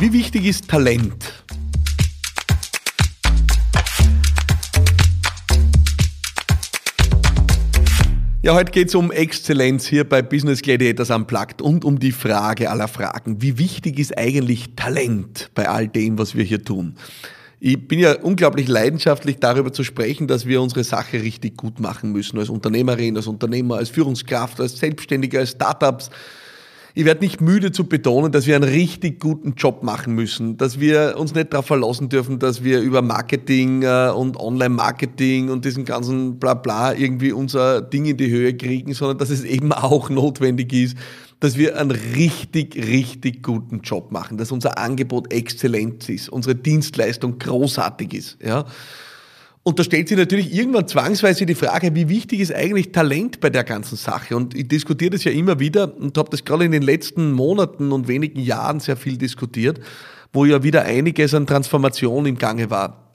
Wie wichtig ist Talent? Ja, heute geht es um Exzellenz hier bei Business Gladiators Unplugged und um die Frage aller Fragen. Wie wichtig ist eigentlich Talent bei all dem, was wir hier tun? Ich bin ja unglaublich leidenschaftlich darüber zu sprechen, dass wir unsere Sache richtig gut machen müssen, als Unternehmerin, als Unternehmer, als Führungskraft, als Selbstständiger, als Startups ich werde nicht müde zu betonen, dass wir einen richtig guten Job machen müssen, dass wir uns nicht darauf verlassen dürfen, dass wir über Marketing äh, und Online-Marketing und diesen ganzen Blabla irgendwie unser Ding in die Höhe kriegen, sondern dass es eben auch notwendig ist, dass wir einen richtig, richtig guten Job machen, dass unser Angebot exzellent ist, unsere Dienstleistung großartig ist. Ja. Und da stellt sich natürlich irgendwann zwangsweise die Frage, wie wichtig ist eigentlich Talent bei der ganzen Sache? Und ich diskutiere das ja immer wieder und habe das gerade in den letzten Monaten und wenigen Jahren sehr viel diskutiert, wo ja wieder einiges an Transformation im Gange war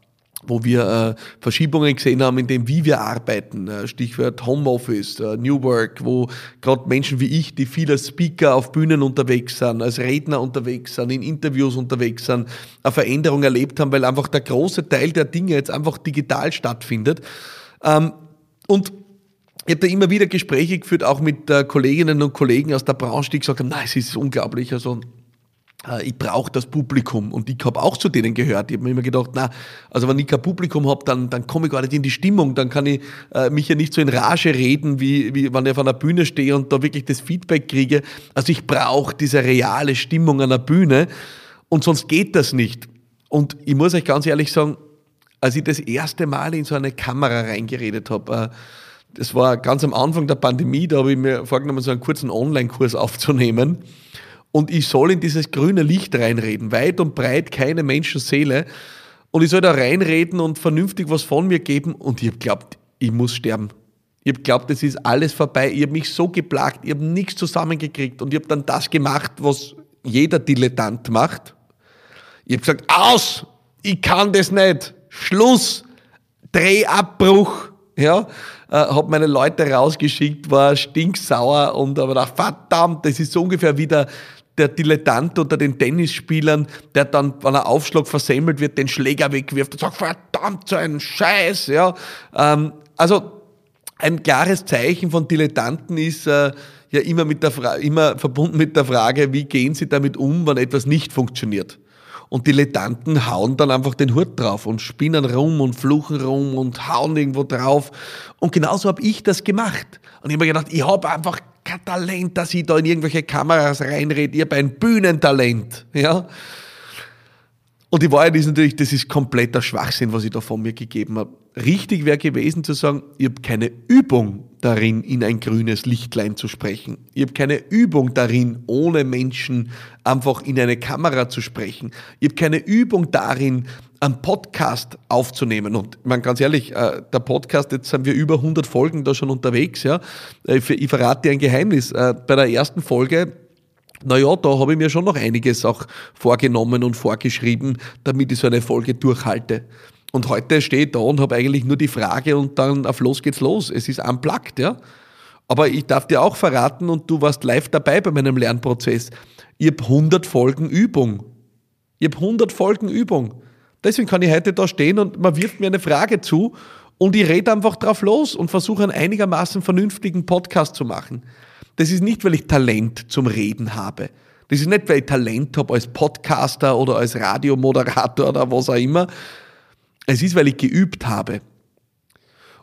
wo wir äh, Verschiebungen gesehen haben in dem, wie wir arbeiten. Äh, Stichwort Homeoffice, äh, New Work, wo gerade Menschen wie ich, die viel als Speaker auf Bühnen unterwegs sind, als Redner unterwegs sind, in Interviews unterwegs sind, eine Veränderung erlebt haben, weil einfach der große Teil der Dinge jetzt einfach digital stattfindet. Ähm, und ich habe da immer wieder Gespräche geführt, auch mit äh, Kolleginnen und Kollegen aus der Branche, die gesagt haben, nein, es ist unglaublich. Also ich brauche das Publikum. Und ich habe auch zu denen gehört. Ich habe mir immer gedacht, na, also wenn ich kein Publikum habe, dann, dann komme ich gar nicht in die Stimmung, dann kann ich äh, mich ja nicht so in Rage reden, wie, wie wenn ich auf einer Bühne stehe und da wirklich das Feedback kriege. Also ich brauche diese reale Stimmung an der Bühne und sonst geht das nicht. Und ich muss euch ganz ehrlich sagen, als ich das erste Mal in so eine Kamera reingeredet habe, äh, das war ganz am Anfang der Pandemie, da habe ich mir vorgenommen, so einen kurzen Online-Kurs aufzunehmen und ich soll in dieses grüne Licht reinreden, weit und breit keine Menschenseele und ich soll da reinreden und vernünftig was von mir geben und ich habe glaubt, ich muss sterben. Ich habe glaubt, es ist alles vorbei. Ich habe mich so geplagt, ich habe nichts zusammengekriegt und ich habe dann das gemacht, was jeder Dilettant macht. Ich habe gesagt, aus! Ich kann das nicht! Schluss! Drehabbruch! Ja, äh, habe meine Leute rausgeschickt, war stinksauer und aber gedacht, verdammt, das ist so ungefähr wieder der Dilettant unter den Tennisspielern, der dann, wenn er Aufschlag versemmelt wird, den Schläger wegwirft und sagt, verdammt, so ein Scheiß, ja. Ähm, also, ein klares Zeichen von Dilettanten ist äh, ja immer, mit der immer verbunden mit der Frage, wie gehen sie damit um, wenn etwas nicht funktioniert. Und Dilettanten hauen dann einfach den Hut drauf und spinnen rum und fluchen rum und hauen irgendwo drauf. Und genauso habe ich das gemacht. Und ich habe mir gedacht, ich habe einfach kein Talent, dass ich da in irgendwelche Kameras reinrede. Ich habe ein Bühnentalent. Ja? Und die Wahrheit ist natürlich, das ist kompletter Schwachsinn, was ich da von mir gegeben habe. Richtig wäre gewesen zu sagen, ich habe keine Übung darin, in ein grünes Lichtlein zu sprechen. Ich habe keine Übung darin, ohne Menschen einfach in eine Kamera zu sprechen. Ich habe keine Übung darin, einen Podcast aufzunehmen. Und man ganz ehrlich, äh, der Podcast, jetzt sind wir über 100 Folgen da schon unterwegs. Ja, äh, ich verrate dir ein Geheimnis. Äh, bei der ersten Folge naja, da habe ich mir schon noch einiges auch vorgenommen und vorgeschrieben, damit ich so eine Folge durchhalte. Und heute stehe ich da und habe eigentlich nur die Frage und dann auf los geht's los. Es ist unplugged, ja. Aber ich darf dir auch verraten und du warst live dabei bei meinem Lernprozess. Ich habe 100 Folgen Übung. Ich habe 100 Folgen Übung. Deswegen kann ich heute da stehen und man wirft mir eine Frage zu und ich rede einfach drauf los und versuche einen einigermaßen vernünftigen Podcast zu machen. Das ist nicht, weil ich Talent zum Reden habe. Das ist nicht, weil ich Talent habe als Podcaster oder als Radiomoderator oder was auch immer. Es ist, weil ich geübt habe.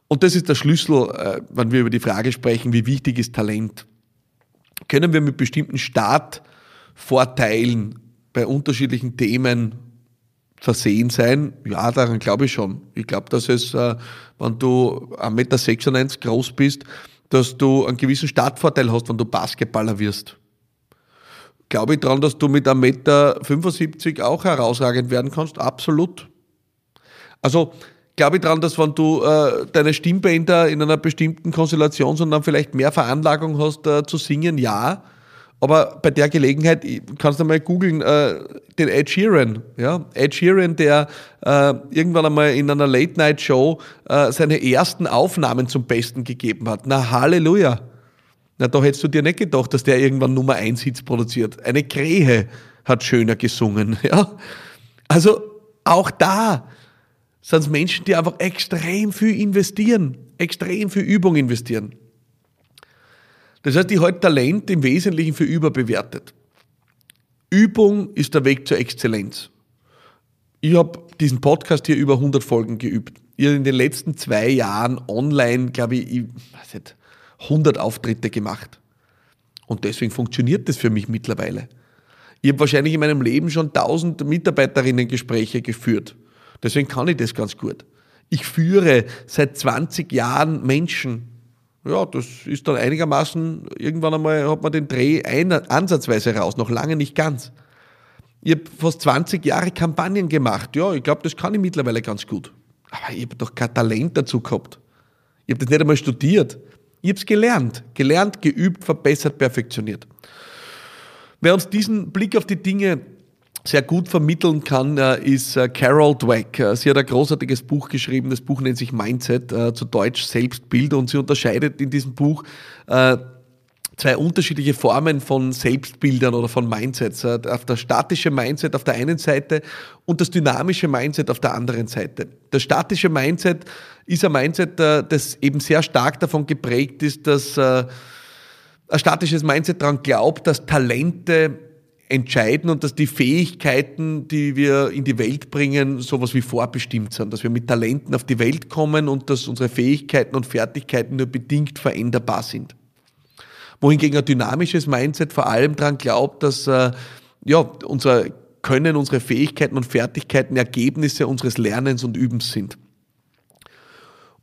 Und das ist der Schlüssel, äh, wenn wir über die Frage sprechen, wie wichtig ist Talent. Können wir mit bestimmten Startvorteilen bei unterschiedlichen Themen versehen sein? Ja, daran glaube ich schon. Ich glaube, dass es, äh, wenn du 1,96 Meter groß bist, dass du einen gewissen Startvorteil hast, wenn du Basketballer wirst. Glaube ich daran, dass du mit 1,75 Meter auch herausragend werden kannst? Absolut. Also glaube ich daran, dass wenn du äh, deine Stimmbänder in einer bestimmten Konstellation, sondern vielleicht mehr Veranlagung hast äh, zu singen, ja. Aber bei der Gelegenheit kannst du mal googeln, äh, den Ed Sheeran. Ja? Ed Sheeran, der äh, irgendwann einmal in einer Late-Night-Show äh, seine ersten Aufnahmen zum Besten gegeben hat. Na Halleluja. Na, da hättest du dir nicht gedacht, dass der irgendwann Nummer 1 Hits produziert. Eine Krähe. hat schöner gesungen. Ja? Also auch da sind es Menschen, die einfach extrem viel investieren, extrem viel Übung investieren. Das heißt, ich halte Talent im Wesentlichen für überbewertet. Übung ist der Weg zur Exzellenz. Ich habe diesen Podcast hier über 100 Folgen geübt. Ich habe in den letzten zwei Jahren online, glaube ich, ich weiß nicht, 100 Auftritte gemacht. Und deswegen funktioniert das für mich mittlerweile. Ich habe wahrscheinlich in meinem Leben schon 1000 Mitarbeiterinnen-Gespräche geführt. Deswegen kann ich das ganz gut. Ich führe seit 20 Jahren Menschen. Ja, das ist dann einigermaßen, irgendwann einmal hat man den Dreh ein, ansatzweise raus, noch lange nicht ganz. Ich habe fast 20 Jahre Kampagnen gemacht. Ja, ich glaube, das kann ich mittlerweile ganz gut. Aber ich habe doch kein Talent dazu gehabt. Ich habe das nicht einmal studiert. Ich habe es gelernt. Gelernt, geübt, verbessert, perfektioniert. Wer uns diesen Blick auf die Dinge sehr gut vermitteln kann, äh, ist äh, Carol Dweck. Äh, sie hat ein großartiges Buch geschrieben. Das Buch nennt sich Mindset, zu Deutsch Selbstbild. Und sie unterscheidet in diesem Buch zwei unterschiedliche Formen von Selbstbildern oder von Mindsets. Auf das statische Mindset auf der einen Seite und das dynamische Mindset auf der anderen Seite. Das statische Mindset ist ein Mindset, das eben sehr stark davon geprägt ist, dass ein statisches Mindset daran glaubt, dass Talente entscheiden und dass die Fähigkeiten, die wir in die Welt bringen, sowas wie vorbestimmt sind, dass wir mit Talenten auf die Welt kommen und dass unsere Fähigkeiten und Fertigkeiten nur bedingt veränderbar sind. Wohingegen ein dynamisches Mindset vor allem daran glaubt, dass äh, ja, unser Können, unsere Fähigkeiten und Fertigkeiten Ergebnisse unseres Lernens und Übens sind.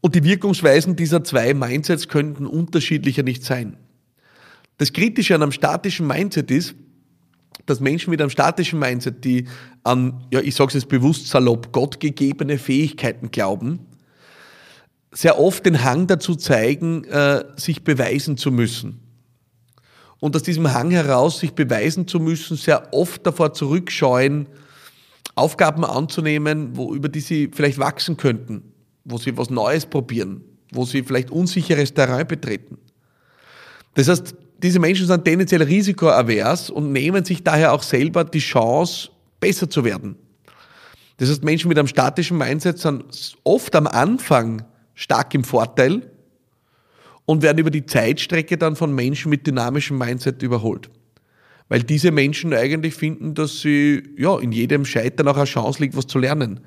Und die Wirkungsweisen dieser zwei Mindsets könnten unterschiedlicher nicht sein. Das Kritische an einem statischen Mindset ist, dass Menschen mit einem statischen Mindset, die an, ja, ich sage es jetzt bewusst salopp, gottgegebene Fähigkeiten glauben, sehr oft den Hang dazu zeigen, äh, sich beweisen zu müssen. Und aus diesem Hang heraus, sich beweisen zu müssen, sehr oft davor zurückscheuen, Aufgaben anzunehmen, wo, über die sie vielleicht wachsen könnten, wo sie was Neues probieren, wo sie vielleicht unsicheres Terrain betreten. Das heißt, diese Menschen sind tendenziell risikoavers und nehmen sich daher auch selber die Chance, besser zu werden. Das heißt, Menschen mit einem statischen Mindset sind oft am Anfang stark im Vorteil und werden über die Zeitstrecke dann von Menschen mit dynamischem Mindset überholt. Weil diese Menschen eigentlich finden, dass sie ja, in jedem Scheitern auch eine Chance liegt, was zu lernen.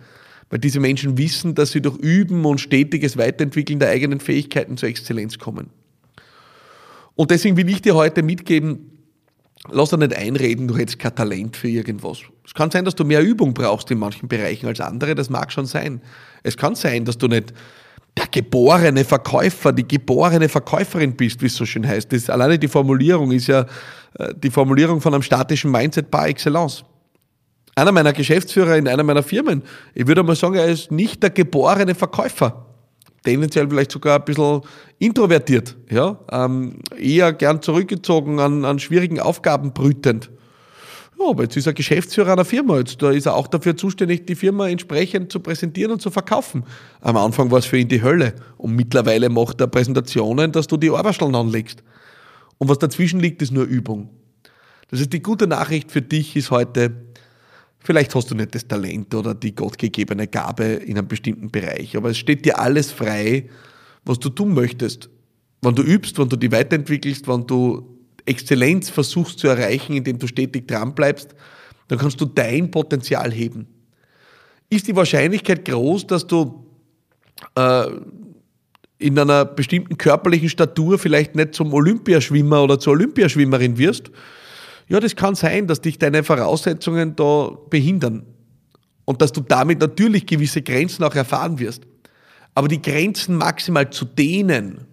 Weil diese Menschen wissen, dass sie durch Üben und stetiges Weiterentwickeln der eigenen Fähigkeiten zur Exzellenz kommen. Und deswegen will ich dir heute mitgeben, lass dir nicht einreden, du hättest kein Talent für irgendwas. Es kann sein, dass du mehr Übung brauchst in manchen Bereichen als andere, das mag schon sein. Es kann sein, dass du nicht der geborene Verkäufer, die geborene Verkäuferin bist, wie es so schön heißt. Das, alleine die Formulierung ist ja äh, die Formulierung von einem statischen Mindset par excellence. Einer meiner Geschäftsführer in einer meiner Firmen, ich würde mal sagen, er ist nicht der geborene Verkäufer tendenziell vielleicht sogar ein bisschen introvertiert, ja, ähm, eher gern zurückgezogen, an, an schwierigen Aufgaben brütend. Ja, aber jetzt ist er Geschäftsführer einer Firma, jetzt da ist er auch dafür zuständig, die Firma entsprechend zu präsentieren und zu verkaufen. Am Anfang war es für ihn die Hölle und mittlerweile macht er Präsentationen, dass du die Arbeitsstellen anlegst. Und was dazwischen liegt, ist nur Übung. Das ist die gute Nachricht für dich ist heute, Vielleicht hast du nicht das Talent oder die gottgegebene Gabe in einem bestimmten Bereich, aber es steht dir alles frei, was du tun möchtest. Wenn du übst, wenn du dich weiterentwickelst, wenn du Exzellenz versuchst zu erreichen, indem du stetig dran bleibst, dann kannst du dein Potenzial heben. Ist die Wahrscheinlichkeit groß, dass du äh, in einer bestimmten körperlichen Statur vielleicht nicht zum Olympiaschwimmer oder zur Olympiaschwimmerin wirst, ja, das kann sein, dass dich deine Voraussetzungen da behindern und dass du damit natürlich gewisse Grenzen auch erfahren wirst. Aber die Grenzen maximal zu dehnen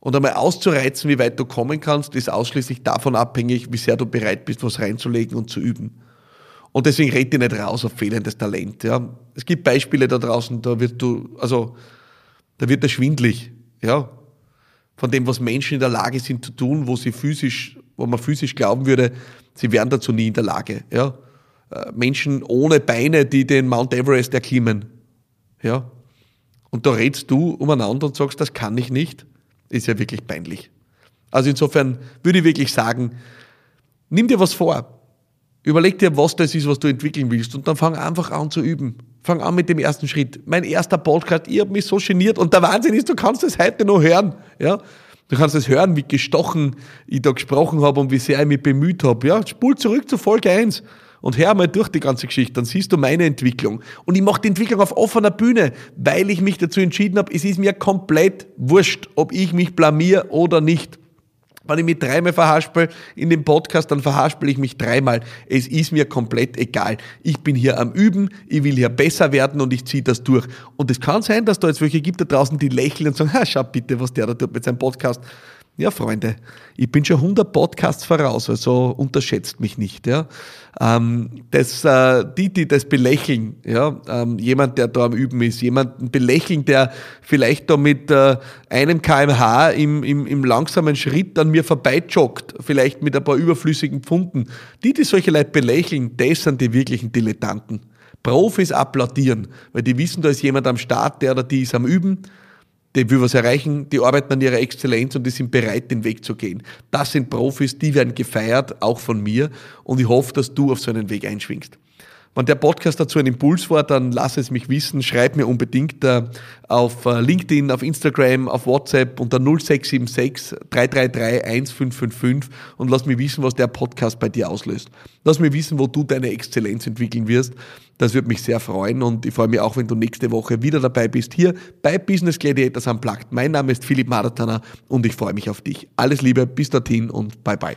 und einmal auszureizen, wie weit du kommen kannst, ist ausschließlich davon abhängig, wie sehr du bereit bist, was reinzulegen und zu üben. Und deswegen red dir nicht raus auf fehlendes Talent. Ja. Es gibt Beispiele da draußen, da wird du, also, da wird er schwindlig, ja, von dem, was Menschen in der Lage sind zu tun, wo sie physisch wo man physisch glauben würde, sie wären dazu nie in der Lage. Ja? Äh, Menschen ohne Beine, die den Mount Everest erklimmen. Ja? Und da redst du umeinander und sagst, das kann ich nicht, ist ja wirklich peinlich. Also insofern würde ich wirklich sagen, nimm dir was vor. Überleg dir, was das ist, was du entwickeln willst und dann fang einfach an zu üben. Fang an mit dem ersten Schritt. Mein erster Podcast, ich habe mich so geniert und der Wahnsinn ist, du kannst es heute noch hören. Ja? Du kannst es hören, wie gestochen ich da gesprochen habe und wie sehr ich mich bemüht habe. Ja? Spul zurück zu Folge 1 und hör mal durch die ganze Geschichte, dann siehst du meine Entwicklung. Und ich mache die Entwicklung auf offener Bühne, weil ich mich dazu entschieden habe, es ist mir komplett wurscht, ob ich mich blamier oder nicht. Wenn ich mich dreimal verhaspel in dem Podcast, dann verhaspel ich mich dreimal. Es ist mir komplett egal. Ich bin hier am Üben, ich will hier besser werden und ich ziehe das durch. Und es kann sein, dass da jetzt welche gibt da draußen, die lächeln und sagen, ha, schau bitte, was der da tut mit seinem Podcast. Ja, Freunde, ich bin schon 100 Podcasts voraus, also unterschätzt mich nicht. Ja. Ähm, das, äh, die, die das belächeln, ja, ähm, jemand, der da am Üben ist, jemanden belächeln, der vielleicht da mit äh, einem kmh im, im, im langsamen Schritt an mir vorbeijoggt, vielleicht mit ein paar überflüssigen Pfunden. Die, die solche Leute belächeln, das sind die wirklichen Dilettanten. Profis applaudieren, weil die wissen, da ist jemand am Start, der oder die ist am Üben die will was erreichen, die arbeiten an ihrer Exzellenz und die sind bereit, den Weg zu gehen. Das sind Profis, die werden gefeiert, auch von mir. Und ich hoffe, dass du auf so einen Weg einschwingst. Wenn der Podcast dazu ein Impuls war, dann lass es mich wissen. Schreib mir unbedingt äh, auf äh, LinkedIn, auf Instagram, auf WhatsApp unter 0676 333 1555 und lass mich wissen, was der Podcast bei dir auslöst. Lass mich wissen, wo du deine Exzellenz entwickeln wirst. Das würde mich sehr freuen und ich freue mich auch, wenn du nächste Woche wieder dabei bist, hier bei Business Gladiators Unplugged. Mein Name ist Philipp Maratana und ich freue mich auf dich. Alles Liebe, bis dorthin und bye bye.